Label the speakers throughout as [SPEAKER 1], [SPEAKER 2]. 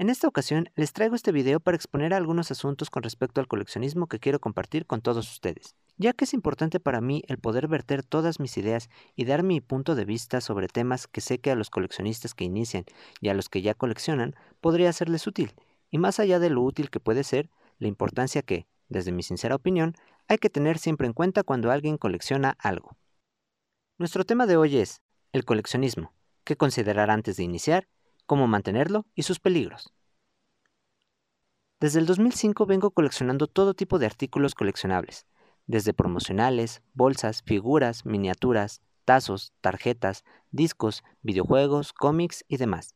[SPEAKER 1] En esta ocasión les traigo este video para exponer algunos asuntos con respecto al coleccionismo que quiero compartir con todos ustedes, ya que es importante para mí el poder verter todas mis ideas y dar mi punto de vista sobre temas que sé que a los coleccionistas que inician y a los que ya coleccionan podría serles útil, y más allá de lo útil que puede ser, la importancia que, desde mi sincera opinión, hay que tener siempre en cuenta cuando alguien colecciona algo. Nuestro tema de hoy es el coleccionismo, qué considerar antes de iniciar cómo mantenerlo y sus peligros. Desde el 2005 vengo coleccionando todo tipo de artículos coleccionables, desde promocionales, bolsas, figuras, miniaturas, tazos, tarjetas, discos, videojuegos, cómics y demás.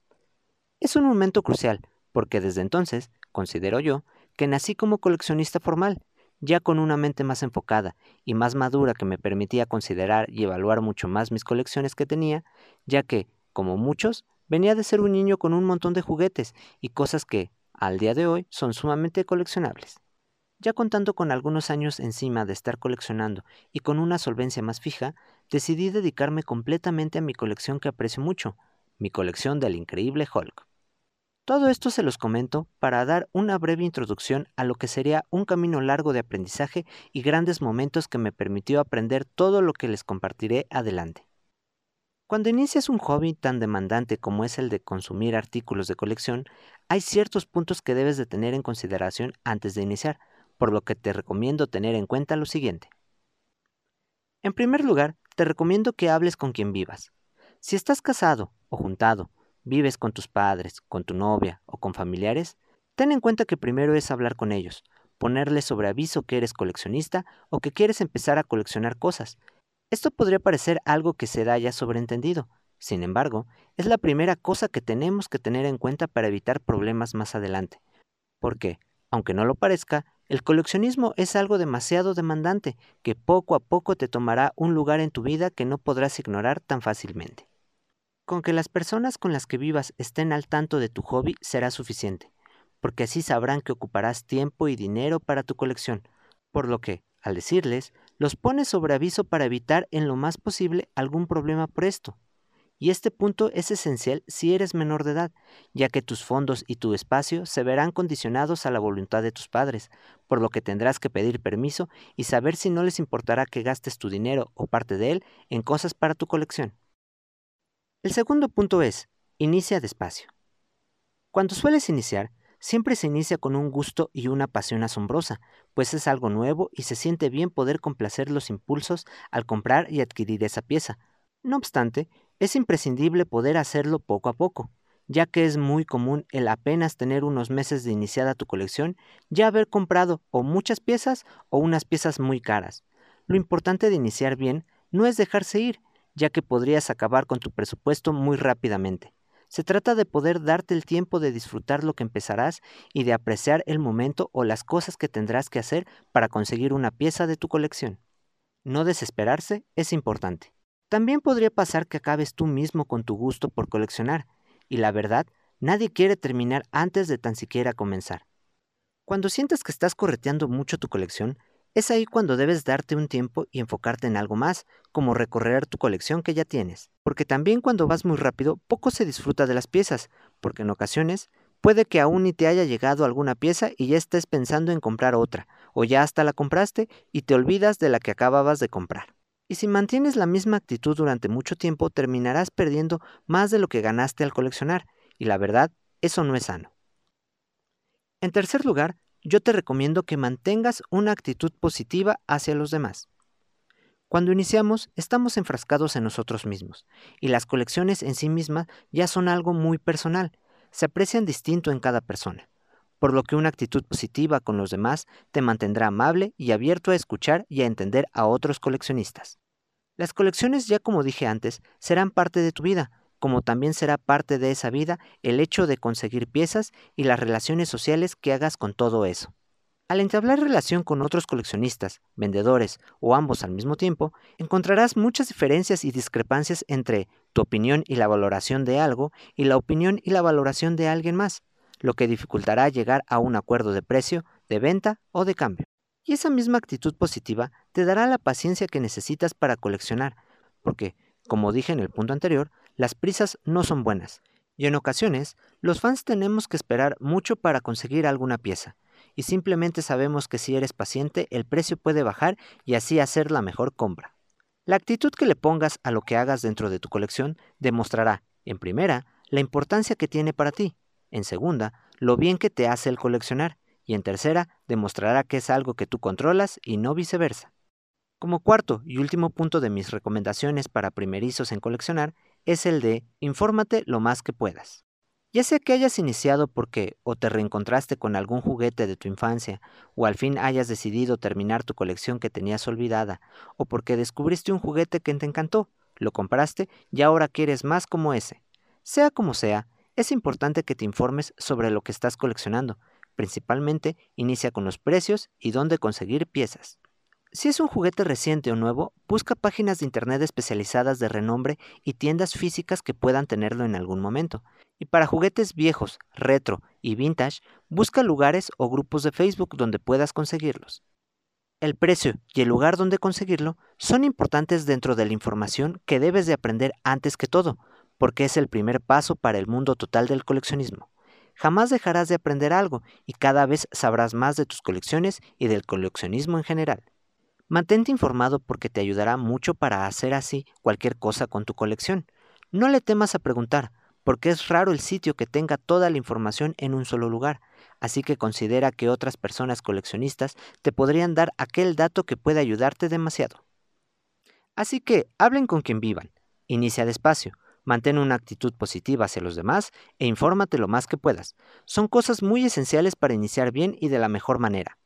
[SPEAKER 1] Es un momento crucial, porque desde entonces, considero yo, que nací como coleccionista formal, ya con una mente más enfocada y más madura que me permitía considerar y evaluar mucho más mis colecciones que tenía, ya que, como muchos, Venía de ser un niño con un montón de juguetes y cosas que, al día de hoy, son sumamente coleccionables. Ya contando con algunos años encima de estar coleccionando y con una solvencia más fija, decidí dedicarme completamente a mi colección que aprecio mucho, mi colección del increíble Hulk. Todo esto se los comento para dar una breve introducción a lo que sería un camino largo de aprendizaje y grandes momentos que me permitió aprender todo lo que les compartiré adelante. Cuando inicias un hobby tan demandante como es el de consumir artículos de colección, hay ciertos puntos que debes de tener en consideración antes de iniciar, por lo que te recomiendo tener en cuenta lo siguiente. En primer lugar, te recomiendo que hables con quien vivas. Si estás casado o juntado, vives con tus padres, con tu novia o con familiares, ten en cuenta que primero es hablar con ellos, ponerles sobre aviso que eres coleccionista o que quieres empezar a coleccionar cosas esto podría parecer algo que se da ya sobreentendido. Sin embargo, es la primera cosa que tenemos que tener en cuenta para evitar problemas más adelante. Porque, aunque no lo parezca, el coleccionismo es algo demasiado demandante que poco a poco te tomará un lugar en tu vida que no podrás ignorar tan fácilmente. Con que las personas con las que vivas estén al tanto de tu hobby será suficiente, porque así sabrán que ocuparás tiempo y dinero para tu colección, por lo que, al decirles, los pones sobre aviso para evitar en lo más posible algún problema por esto. Y este punto es esencial si eres menor de edad, ya que tus fondos y tu espacio se verán condicionados a la voluntad de tus padres, por lo que tendrás que pedir permiso y saber si no les importará que gastes tu dinero o parte de él en cosas para tu colección. El segundo punto es, inicia despacio. Cuando sueles iniciar, siempre se inicia con un gusto y una pasión asombrosa, pues es algo nuevo y se siente bien poder complacer los impulsos al comprar y adquirir esa pieza. No obstante, es imprescindible poder hacerlo poco a poco, ya que es muy común el apenas tener unos meses de iniciada tu colección ya haber comprado o muchas piezas o unas piezas muy caras. Lo importante de iniciar bien no es dejarse ir, ya que podrías acabar con tu presupuesto muy rápidamente. Se trata de poder darte el tiempo de disfrutar lo que empezarás y de apreciar el momento o las cosas que tendrás que hacer para conseguir una pieza de tu colección. No desesperarse es importante. También podría pasar que acabes tú mismo con tu gusto por coleccionar, y la verdad, nadie quiere terminar antes de tan siquiera comenzar. Cuando sientas que estás correteando mucho tu colección, es ahí cuando debes darte un tiempo y enfocarte en algo más, como recorrer tu colección que ya tienes. Porque también cuando vas muy rápido, poco se disfruta de las piezas, porque en ocasiones puede que aún ni te haya llegado alguna pieza y ya estés pensando en comprar otra, o ya hasta la compraste y te olvidas de la que acababas de comprar. Y si mantienes la misma actitud durante mucho tiempo, terminarás perdiendo más de lo que ganaste al coleccionar, y la verdad, eso no es sano. En tercer lugar, yo te recomiendo que mantengas una actitud positiva hacia los demás. Cuando iniciamos, estamos enfrascados en nosotros mismos, y las colecciones en sí mismas ya son algo muy personal, se aprecian distinto en cada persona, por lo que una actitud positiva con los demás te mantendrá amable y abierto a escuchar y a entender a otros coleccionistas. Las colecciones, ya como dije antes, serán parte de tu vida, como también será parte de esa vida el hecho de conseguir piezas y las relaciones sociales que hagas con todo eso. Al entablar relación con otros coleccionistas, vendedores o ambos al mismo tiempo, encontrarás muchas diferencias y discrepancias entre tu opinión y la valoración de algo y la opinión y la valoración de alguien más, lo que dificultará llegar a un acuerdo de precio, de venta o de cambio. Y esa misma actitud positiva te dará la paciencia que necesitas para coleccionar, porque, como dije en el punto anterior, las prisas no son buenas, Y en ocasiones, los fans tenemos que esperar mucho para conseguir alguna pieza, y simplemente sabemos que si eres paciente el precio puede bajar y así hacer la mejor compra. La actitud que le pongas a lo que hagas dentro de tu colección demostrará, en primera, la importancia que tiene para ti, en segunda, lo bien que te hace el coleccionar, y en tercera, demostrará que es algo que tú controlas y no viceversa. Como cuarto y último punto de mis recomendaciones para primerizos en coleccionar es el de infórmate lo más que puedas. Ya sea que hayas iniciado porque o te reencontraste con algún juguete de tu infancia, o al fin hayas decidido terminar tu colección que tenías olvidada, o porque descubriste un juguete que te encantó, lo compraste y ahora quieres más como ese. Sea como sea, es importante que te informes sobre lo que estás coleccionando. Principalmente, inicia con los precios y dónde conseguir piezas. Si es un juguete reciente o nuevo, busca páginas de Internet especializadas de renombre y tiendas físicas que puedan tenerlo en algún momento. Y para juguetes viejos, retro y vintage, busca lugares o grupos de Facebook donde puedas conseguirlos. El precio y el lugar donde conseguirlo son importantes dentro de la información que debes de aprender antes que todo, porque es el primer paso para el mundo total del coleccionismo. Jamás dejarás de aprender algo y cada vez sabrás más de tus colecciones y del coleccionismo en general. Mantente informado porque te ayudará mucho para hacer así cualquier cosa con tu colección. No le temas a preguntar, porque es raro el sitio que tenga toda la información en un solo lugar, así que considera que otras personas coleccionistas te podrían dar aquel dato que puede ayudarte demasiado. Así que hablen con quien vivan, inicia despacio, mantén una actitud positiva hacia los demás e infórmate lo más que puedas. Son cosas muy esenciales para iniciar bien y de la mejor manera.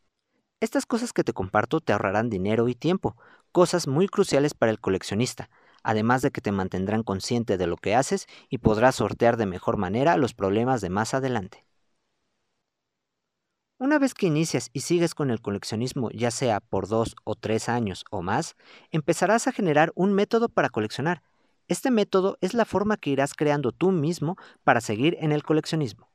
[SPEAKER 1] Estas cosas que te comparto te ahorrarán dinero y tiempo, cosas muy cruciales para el coleccionista, además de que te mantendrán consciente de lo que haces y podrás sortear de mejor manera los problemas de más adelante. Una vez que inicias y sigues con el coleccionismo, ya sea por dos o tres años o más, empezarás a generar un método para coleccionar. Este método es la forma que irás creando tú mismo para seguir en el coleccionismo.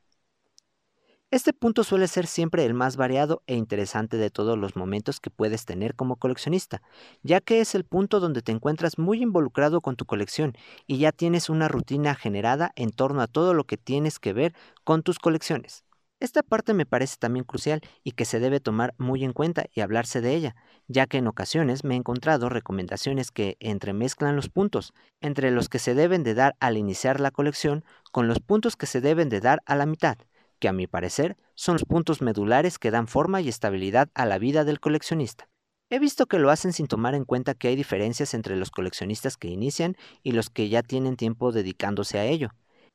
[SPEAKER 1] Este punto suele ser siempre el más variado e interesante de todos los momentos que puedes tener como coleccionista, ya que es el punto donde te encuentras muy involucrado con tu colección y ya tienes una rutina generada en torno a todo lo que tienes que ver con tus colecciones. Esta parte me parece también crucial y que se debe tomar muy en cuenta y hablarse de ella, ya que en ocasiones me he encontrado recomendaciones que entremezclan los puntos, entre los que se deben de dar al iniciar la colección con los puntos que se deben de dar a la mitad que a mi parecer son los puntos medulares que dan forma y estabilidad a la vida del coleccionista. He visto que lo hacen sin tomar en cuenta que hay diferencias entre los coleccionistas que inician y los que ya tienen tiempo dedicándose a ello.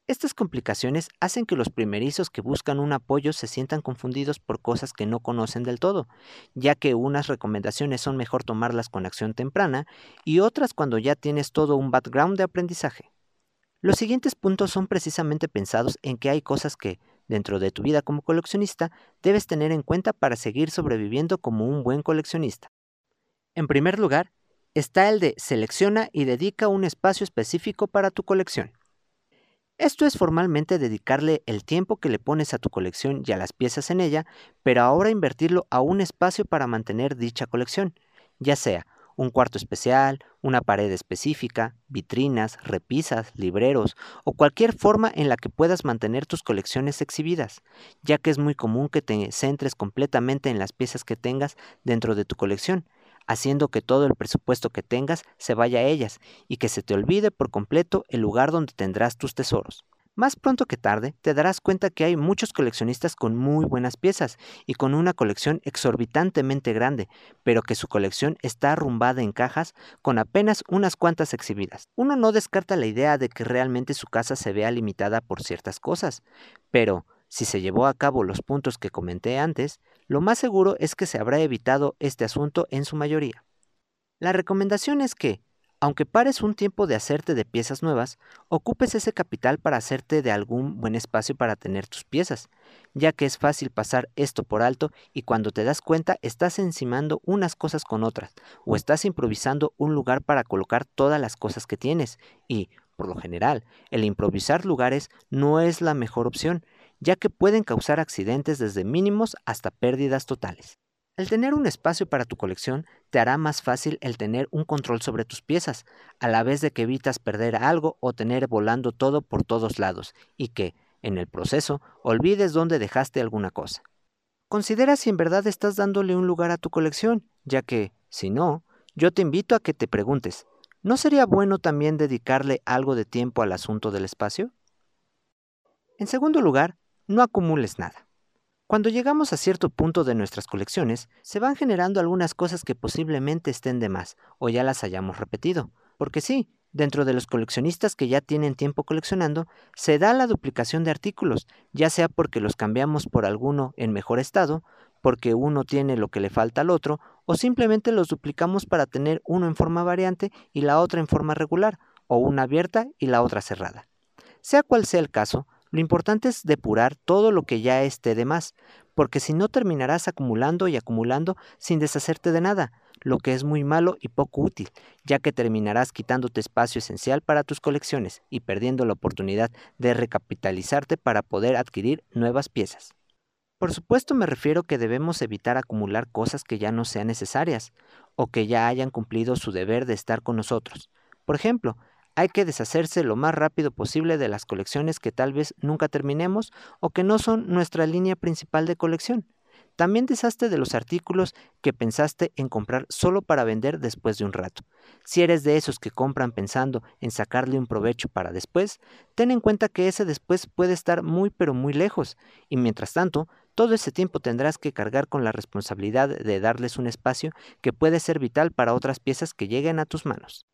[SPEAKER 1] Estas complicaciones hacen que los primerizos que buscan un apoyo se sientan confundidos por cosas que no conocen del todo, ya que unas recomendaciones son mejor tomarlas con acción temprana y otras cuando ya tienes todo un background de aprendizaje. Los siguientes puntos son precisamente pensados en que hay cosas que, dentro de tu vida como coleccionista debes tener en cuenta para seguir sobreviviendo como un buen coleccionista. En primer lugar, está el de selecciona y dedica un espacio específico para tu colección. Esto es formalmente dedicarle el tiempo que le pones a tu colección y a las piezas en ella, pero ahora invertirlo a un espacio para mantener dicha colección, ya sea un cuarto especial, una pared específica, vitrinas, repisas, libreros o cualquier forma en la que puedas mantener tus colecciones exhibidas, ya que es muy común que te centres completamente en las piezas que tengas dentro de tu colección, haciendo que todo el presupuesto que tengas se vaya a ellas y que se te olvide por completo el lugar donde tendrás tus tesoros. Más pronto que tarde te darás cuenta que hay muchos coleccionistas con muy buenas piezas y con una colección exorbitantemente grande, pero que su colección está arrumbada en cajas con apenas unas cuantas exhibidas. Uno no descarta la idea de que realmente su casa se vea limitada por ciertas cosas, pero si se llevó a cabo los puntos que comenté antes, lo más seguro es que se habrá evitado este asunto en su mayoría. La recomendación es que, aunque pares un tiempo de hacerte de piezas nuevas, ocupes ese capital para hacerte de algún buen espacio para tener tus piezas, ya que es fácil pasar esto por alto y cuando te das cuenta estás encimando unas cosas con otras o estás improvisando un lugar para colocar todas las cosas que tienes y, por lo general, el improvisar lugares no es la mejor opción, ya que pueden causar accidentes desde mínimos hasta pérdidas totales. El tener un espacio para tu colección te hará más fácil el tener un control sobre tus piezas, a la vez de que evitas perder algo o tener volando todo por todos lados y que, en el proceso, olvides dónde dejaste alguna cosa. Considera si en verdad estás dándole un lugar a tu colección, ya que, si no, yo te invito a que te preguntes, ¿no sería bueno también dedicarle algo de tiempo al asunto del espacio? En segundo lugar, no acumules nada. Cuando llegamos a cierto punto de nuestras colecciones, se van generando algunas cosas que posiblemente estén de más o ya las hayamos repetido. Porque sí, dentro de los coleccionistas que ya tienen tiempo coleccionando, se da la duplicación de artículos, ya sea porque los cambiamos por alguno en mejor estado, porque uno tiene lo que le falta al otro, o simplemente los duplicamos para tener uno en forma variante y la otra en forma regular, o una abierta y la otra cerrada. Sea cual sea el caso, lo importante es depurar todo lo que ya esté de más, porque si no terminarás acumulando y acumulando sin deshacerte de nada, lo que es muy malo y poco útil, ya que terminarás quitándote espacio esencial para tus colecciones y perdiendo la oportunidad de recapitalizarte para poder adquirir nuevas piezas. Por supuesto me refiero que debemos evitar acumular cosas que ya no sean necesarias o que ya hayan cumplido su deber de estar con nosotros. Por ejemplo, hay que deshacerse lo más rápido posible de las colecciones que tal vez nunca terminemos o que no son nuestra línea principal de colección. También deshazte de los artículos que pensaste en comprar solo para vender después de un rato. Si eres de esos que compran pensando en sacarle un provecho para después, ten en cuenta que ese después puede estar muy pero muy lejos, y mientras tanto, todo ese tiempo tendrás que cargar con la responsabilidad de darles un espacio que puede ser vital para otras piezas que lleguen a tus manos.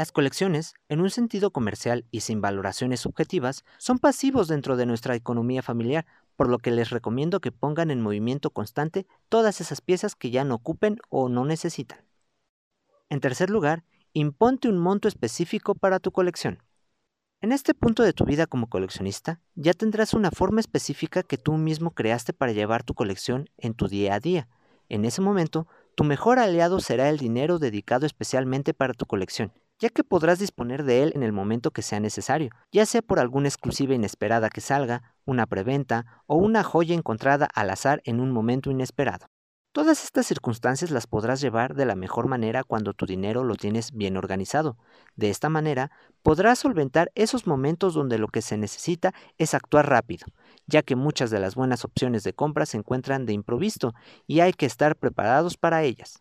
[SPEAKER 1] Las colecciones, en un sentido comercial y sin valoraciones subjetivas, son pasivos dentro de nuestra economía familiar, por lo que les recomiendo que pongan en movimiento constante todas esas piezas que ya no ocupen o no necesitan. En tercer lugar, imponte un monto específico para tu colección. En este punto de tu vida como coleccionista, ya tendrás una forma específica que tú mismo creaste para llevar tu colección en tu día a día. En ese momento, tu mejor aliado será el dinero dedicado especialmente para tu colección, ya que podrás disponer de él en el momento que sea necesario, ya sea por alguna exclusiva inesperada que salga, una preventa o una joya encontrada al azar en un momento inesperado. Todas estas circunstancias las podrás llevar de la mejor manera cuando tu dinero lo tienes bien organizado. De esta manera podrás solventar esos momentos donde lo que se necesita es actuar rápido, ya que muchas de las buenas opciones de compra se encuentran de improviso y hay que estar preparados para ellas.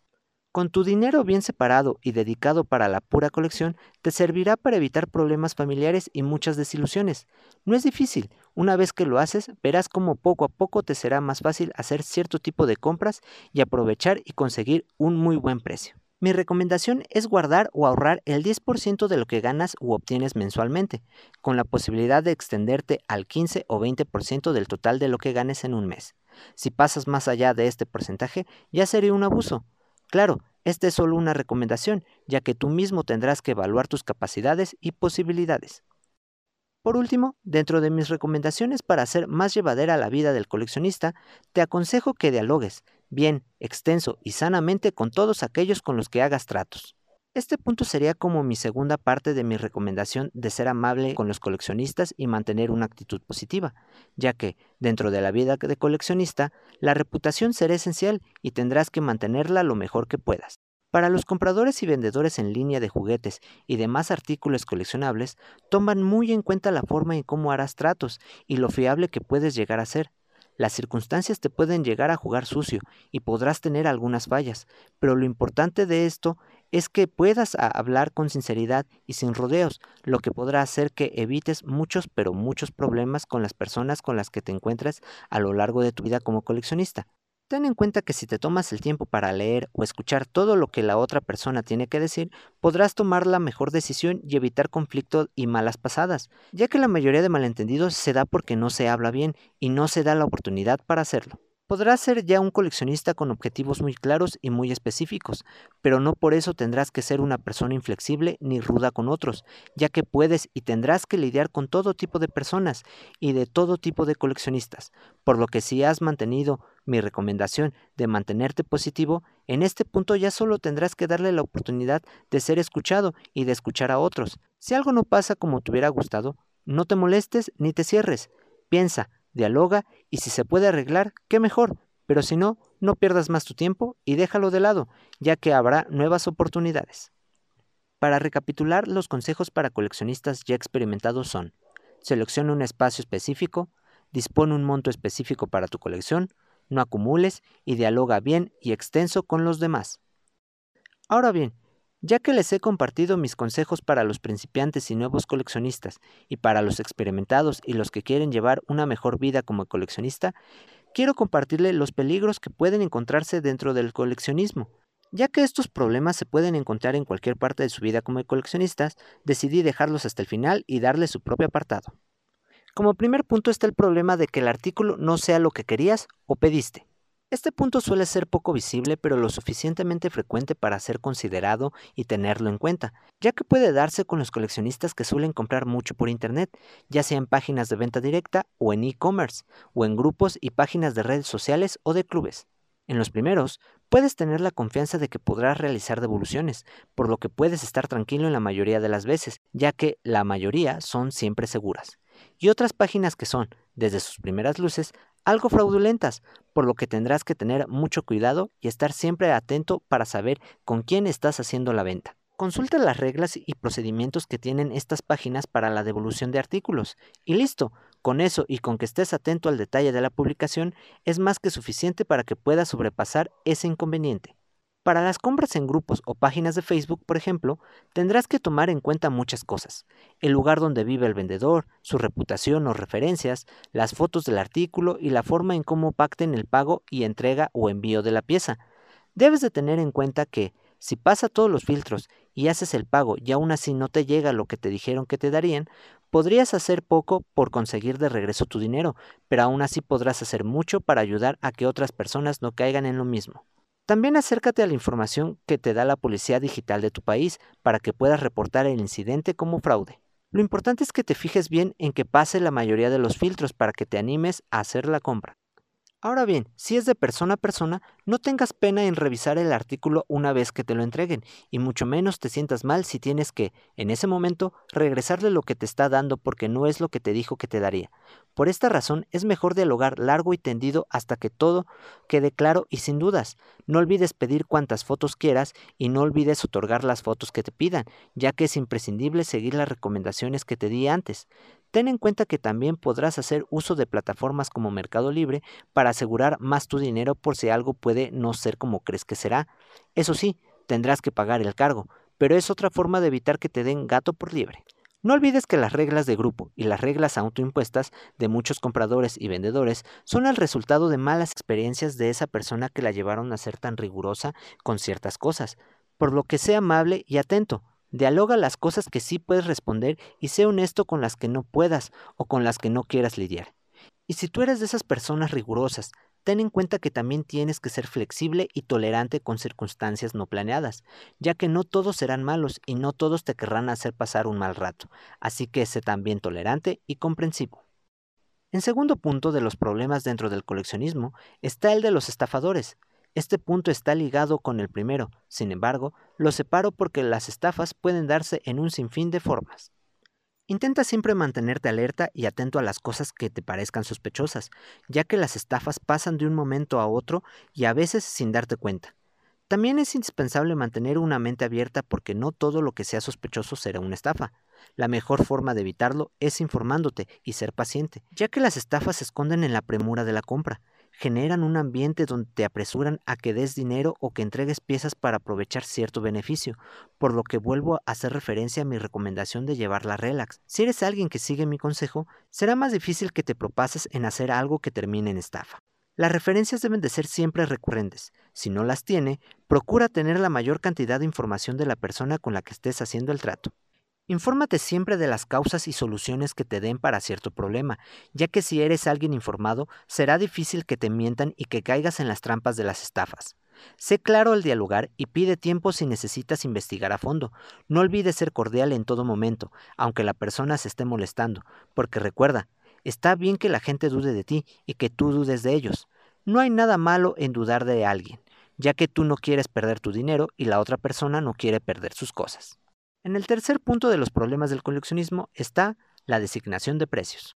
[SPEAKER 1] Con tu dinero bien separado y dedicado para la pura colección, te servirá para evitar problemas familiares y muchas desilusiones. No es difícil, una vez que lo haces, verás cómo poco a poco te será más fácil hacer cierto tipo de compras y aprovechar y conseguir un muy buen precio. Mi recomendación es guardar o ahorrar el 10% de lo que ganas u obtienes mensualmente, con la posibilidad de extenderte al 15 o 20% del total de lo que ganes en un mes. Si pasas más allá de este porcentaje, ya sería un abuso. Claro, esta es solo una recomendación, ya que tú mismo tendrás que evaluar tus capacidades y posibilidades. Por último, dentro de mis recomendaciones para hacer más llevadera la vida del coleccionista, te aconsejo que dialogues bien, extenso y sanamente con todos aquellos con los que hagas tratos. Este punto sería como mi segunda parte de mi recomendación de ser amable con los coleccionistas y mantener una actitud positiva, ya que, dentro de la vida de coleccionista, la reputación será esencial y tendrás que mantenerla lo mejor que puedas. Para los compradores y vendedores en línea de juguetes y demás artículos coleccionables, toman muy en cuenta la forma en cómo harás tratos y lo fiable que puedes llegar a ser. Las circunstancias te pueden llegar a jugar sucio y podrás tener algunas fallas, pero lo importante de esto es que puedas hablar con sinceridad y sin rodeos, lo que podrá hacer que evites muchos, pero muchos problemas con las personas con las que te encuentres a lo largo de tu vida como coleccionista. Ten en cuenta que si te tomas el tiempo para leer o escuchar todo lo que la otra persona tiene que decir, podrás tomar la mejor decisión y evitar conflictos y malas pasadas, ya que la mayoría de malentendidos se da porque no se habla bien y no se da la oportunidad para hacerlo. Podrás ser ya un coleccionista con objetivos muy claros y muy específicos, pero no por eso tendrás que ser una persona inflexible ni ruda con otros, ya que puedes y tendrás que lidiar con todo tipo de personas y de todo tipo de coleccionistas, por lo que si has mantenido mi recomendación de mantenerte positivo, en este punto ya solo tendrás que darle la oportunidad de ser escuchado y de escuchar a otros. Si algo no pasa como te hubiera gustado, no te molestes ni te cierres. Piensa, dialoga y si se puede arreglar, qué mejor, pero si no, No pierdas más tu tiempo y déjalo de lado, ya que habrá nuevas oportunidades. Para recapitular, los consejos para coleccionistas ya experimentados son, selecciona un espacio específico, dispone un monto específico para tu colección, no acumules y dialoga bien y extenso con los demás. Ahora bien, ya que les he compartido mis consejos para los principiantes y nuevos coleccionistas, y para los experimentados y los que quieren llevar una mejor vida como coleccionista, quiero compartirle los peligros que pueden encontrarse dentro del coleccionismo. Ya que estos problemas se pueden encontrar en cualquier parte de su vida como coleccionistas, decidí dejarlos hasta el final y darle su propio apartado. Como primer punto está el problema de que el artículo no sea lo que querías o pediste. Este punto suele ser poco visible pero lo suficientemente frecuente para ser considerado y tenerlo en cuenta, ya que puede darse con los coleccionistas que suelen comprar mucho por Internet, ya sea en páginas de venta directa o en e-commerce, o en grupos y páginas de redes sociales o de clubes. En los primeros, puedes tener la confianza de que podrás realizar devoluciones, por lo que puedes estar tranquilo en la mayoría de las veces, ya que la mayoría son siempre seguras. Y otras páginas que son, desde sus primeras luces, algo fraudulentas, por lo que tendrás que tener mucho cuidado y estar siempre atento para saber con quién estás haciendo la venta. Consulta las reglas y procedimientos que tienen estas páginas para la devolución de artículos. Y listo, con eso y con que estés atento al detalle de la publicación es más que suficiente para que puedas sobrepasar ese inconveniente. Para las compras en grupos o páginas de Facebook, por ejemplo, tendrás que tomar en cuenta muchas cosas. El lugar donde vive el vendedor, su reputación o referencias, las fotos del artículo y la forma en cómo pacten el pago y entrega o envío de la pieza. Debes de tener en cuenta que, si pasa todos los filtros y haces el pago y aún así no te llega lo que te dijeron que te darían, podrías hacer poco por conseguir de regreso tu dinero, pero aún así podrás hacer mucho para ayudar a que otras personas no caigan en lo mismo. También acércate a la información que te da la policía digital de tu país para que puedas reportar el incidente como fraude. Lo importante es que te fijes bien en que pase la mayoría de los filtros para que te animes a hacer la compra. Ahora bien, si es de persona a persona, no tengas pena en revisar el artículo una vez que te lo entreguen, y mucho menos te sientas mal si tienes que, en ese momento, regresarle lo que te está dando porque no es lo que te dijo que te daría. Por esta razón, es mejor dialogar largo y tendido hasta que todo quede claro y sin dudas. No olvides pedir cuantas fotos quieras y no olvides otorgar las fotos que te pidan, ya que es imprescindible seguir las recomendaciones que te di antes. Ten en cuenta que también podrás hacer uso de plataformas como Mercado Libre para asegurar más tu dinero por si algo puede no ser como crees que será. Eso sí, tendrás que pagar el cargo, pero es otra forma de evitar que te den gato por libre. No olvides que las reglas de grupo y las reglas autoimpuestas de muchos compradores y vendedores son el resultado de malas experiencias de esa persona que la llevaron a ser tan rigurosa con ciertas cosas, por lo que sea amable y atento, Dialoga las cosas que sí puedes responder y sé honesto con las que no puedas o con las que no quieras lidiar. Y si tú eres de esas personas rigurosas, ten en cuenta que también tienes que ser flexible y tolerante con circunstancias no planeadas, ya que no todos serán malos y no todos te querrán hacer pasar un mal rato, así que sé también tolerante y comprensivo. En segundo punto de los problemas dentro del coleccionismo está el de los estafadores, este punto está ligado con el primero, sin embargo, lo separo porque las estafas pueden darse en un sinfín de formas. Intenta siempre mantenerte alerta y atento a las cosas que te parezcan sospechosas, ya que las estafas pasan de un momento a otro y a veces sin darte cuenta. También es indispensable mantener una mente abierta porque no todo lo que sea sospechoso será una estafa. La mejor forma de evitarlo es informándote y ser paciente, ya que las estafas se esconden en la premura de la compra generan un ambiente donde te apresuran a que des dinero o que entregues piezas para aprovechar cierto beneficio, por lo que vuelvo a hacer referencia a mi recomendación de llevarla relax. Si eres alguien que sigue mi consejo, será más difícil que te propases en hacer algo que termine en estafa. Las referencias deben de ser siempre recurrentes. Si no las tiene, procura tener la mayor cantidad de información de la persona con la que estés haciendo el trato. Infórmate siempre de las causas y soluciones que te den para cierto problema, ya que si eres alguien informado, será difícil que te mientan y que caigas en las trampas de las estafas. Sé claro al dialogar y pide tiempo si necesitas investigar a fondo. No olvides ser cordial en todo momento, aunque la persona se esté molestando, porque recuerda, está bien que la gente dude de ti y que tú dudes de ellos. No hay nada malo en dudar de alguien, ya que tú no quieres perder tu dinero y la otra persona no quiere perder sus cosas. En el tercer punto de los problemas del coleccionismo está la designación de precios.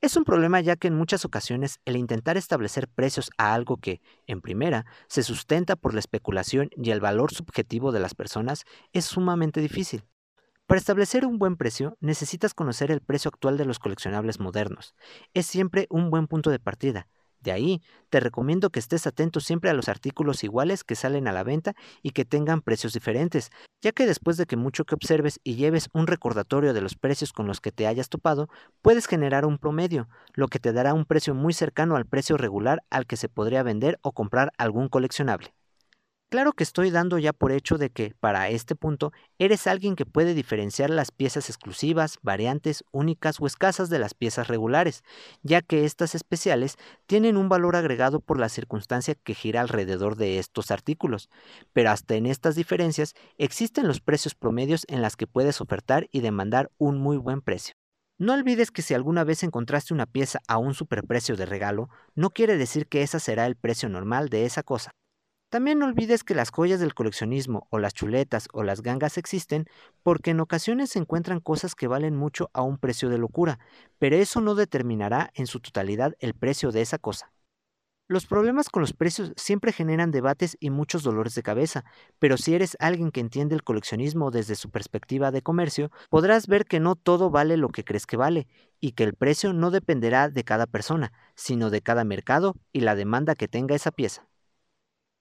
[SPEAKER 1] Es un problema ya que en muchas ocasiones el intentar establecer precios a algo que, en primera, se sustenta por la especulación y el valor subjetivo de las personas es sumamente difícil. Para establecer un buen precio necesitas conocer el precio actual de los coleccionables modernos. Es siempre un buen punto de partida, de ahí, te recomiendo que estés atento siempre a los artículos iguales que salen a la venta y que tengan precios diferentes, ya que después de que mucho que observes y lleves un recordatorio de los precios con los que te hayas topado, puedes generar un promedio, lo que te dará un precio muy cercano al precio regular al que se podría vender o comprar algún coleccionable. Claro que estoy dando ya por hecho de que, para este punto, eres alguien que puede diferenciar las piezas exclusivas, variantes, únicas o escasas de las piezas regulares, ya que estas especiales tienen un valor agregado por la circunstancia que gira alrededor de estos artículos. Pero hasta en estas diferencias existen los precios promedios en las que puedes ofertar y demandar un muy buen precio. No olvides que si alguna vez encontraste una pieza a un superprecio de regalo, no quiere decir que ese será el precio normal de esa cosa. También no olvides que las joyas del coleccionismo o las chuletas o las gangas existen porque en ocasiones se encuentran cosas que valen mucho a un precio de locura, pero eso no determinará en su totalidad el precio de esa cosa. Los problemas con los precios siempre generan debates y muchos dolores de cabeza, pero si eres alguien que entiende el coleccionismo desde su perspectiva de comercio, podrás ver que no todo vale lo que crees que vale, y que el precio no dependerá de cada persona, sino de cada mercado y la demanda que tenga esa pieza.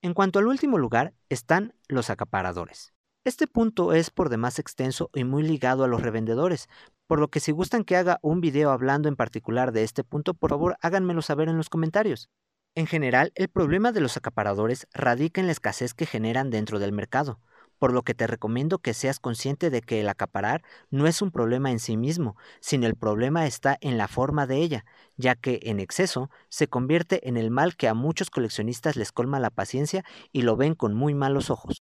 [SPEAKER 1] En cuanto al último lugar están los acaparadores. Este punto es por demás extenso y muy ligado a los revendedores, por lo que si gustan que haga un video hablando en particular de este punto, por favor háganmelo saber en los comentarios. En general, el problema de los acaparadores radica en la escasez que generan dentro del mercado por lo que te recomiendo que seas consciente de que el acaparar no es un problema en sí mismo, sino el problema está en la forma de ella, ya que en exceso se convierte en el mal que a muchos coleccionistas les colma la paciencia y lo ven con muy malos ojos.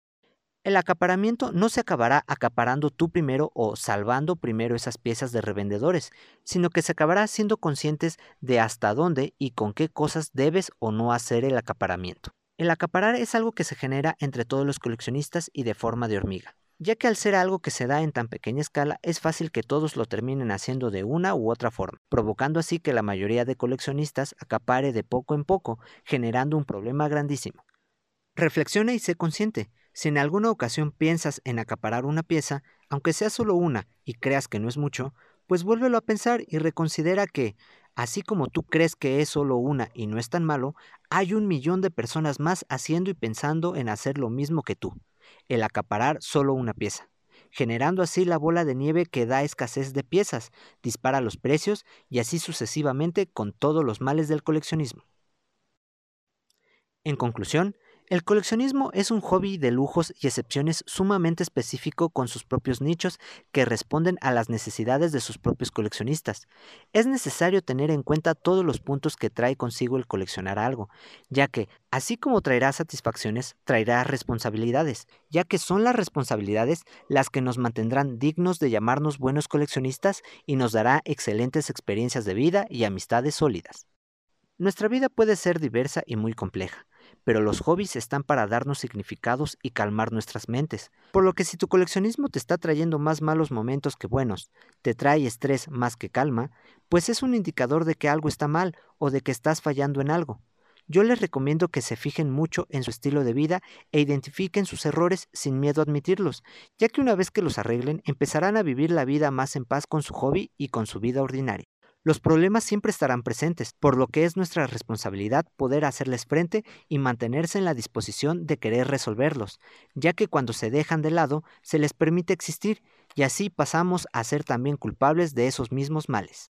[SPEAKER 1] El acaparamiento no se acabará acaparando tú primero o salvando primero esas piezas de revendedores, sino que se acabará siendo conscientes de hasta dónde y con qué cosas debes o no hacer el acaparamiento. El acaparar es algo que se genera entre todos los coleccionistas y de forma de hormiga, ya que al ser algo que se da en tan pequeña escala es fácil que todos lo terminen haciendo de una u otra forma, provocando así que la mayoría de coleccionistas acapare de poco en poco, generando un problema grandísimo. Reflexiona y sé consciente. Si en alguna ocasión piensas en acaparar una pieza, aunque sea solo una y creas que no es mucho, pues vuélvelo a pensar y reconsidera que, así como tú crees que es solo una y no es tan malo, hay un millón de personas más haciendo y pensando en hacer lo mismo que tú, el acaparar solo una pieza, generando así la bola de nieve que da escasez de piezas, dispara los precios y así sucesivamente con todos los males del coleccionismo. En conclusión, el coleccionismo es un hobby de lujos y excepciones sumamente específico con sus propios nichos que responden a las necesidades de sus propios coleccionistas. Es necesario tener en cuenta todos los puntos que trae consigo el coleccionar algo, ya que, así como traerá satisfacciones, traerá responsabilidades, ya que son las responsabilidades las que nos mantendrán dignos de llamarnos buenos coleccionistas y nos dará excelentes experiencias de vida y amistades sólidas. Nuestra vida puede ser diversa y muy compleja pero los hobbies están para darnos significados y calmar nuestras mentes. Por lo que si tu coleccionismo te está trayendo más malos momentos que buenos, te trae estrés más que calma, pues es un indicador de que algo está mal o de que estás fallando en algo. Yo les recomiendo que se fijen mucho en su estilo de vida e identifiquen sus errores sin miedo a admitirlos, ya que una vez que los arreglen empezarán a vivir la vida más en paz con su hobby y con su vida ordinaria. Los problemas siempre estarán presentes, por lo que es nuestra responsabilidad poder hacerles frente y mantenerse en la disposición de querer resolverlos, ya que cuando se dejan de lado se les permite existir y así pasamos a ser también culpables de esos mismos males.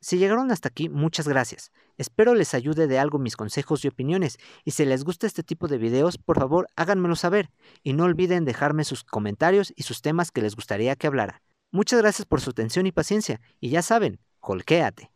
[SPEAKER 1] Si llegaron hasta aquí, muchas gracias. Espero les ayude de algo mis consejos y opiniones, y si les gusta este tipo de videos, por favor háganmelo saber, y no olviden dejarme sus comentarios y sus temas que les gustaría que hablara. Muchas gracias por su atención y paciencia, y ya saben, holquéate.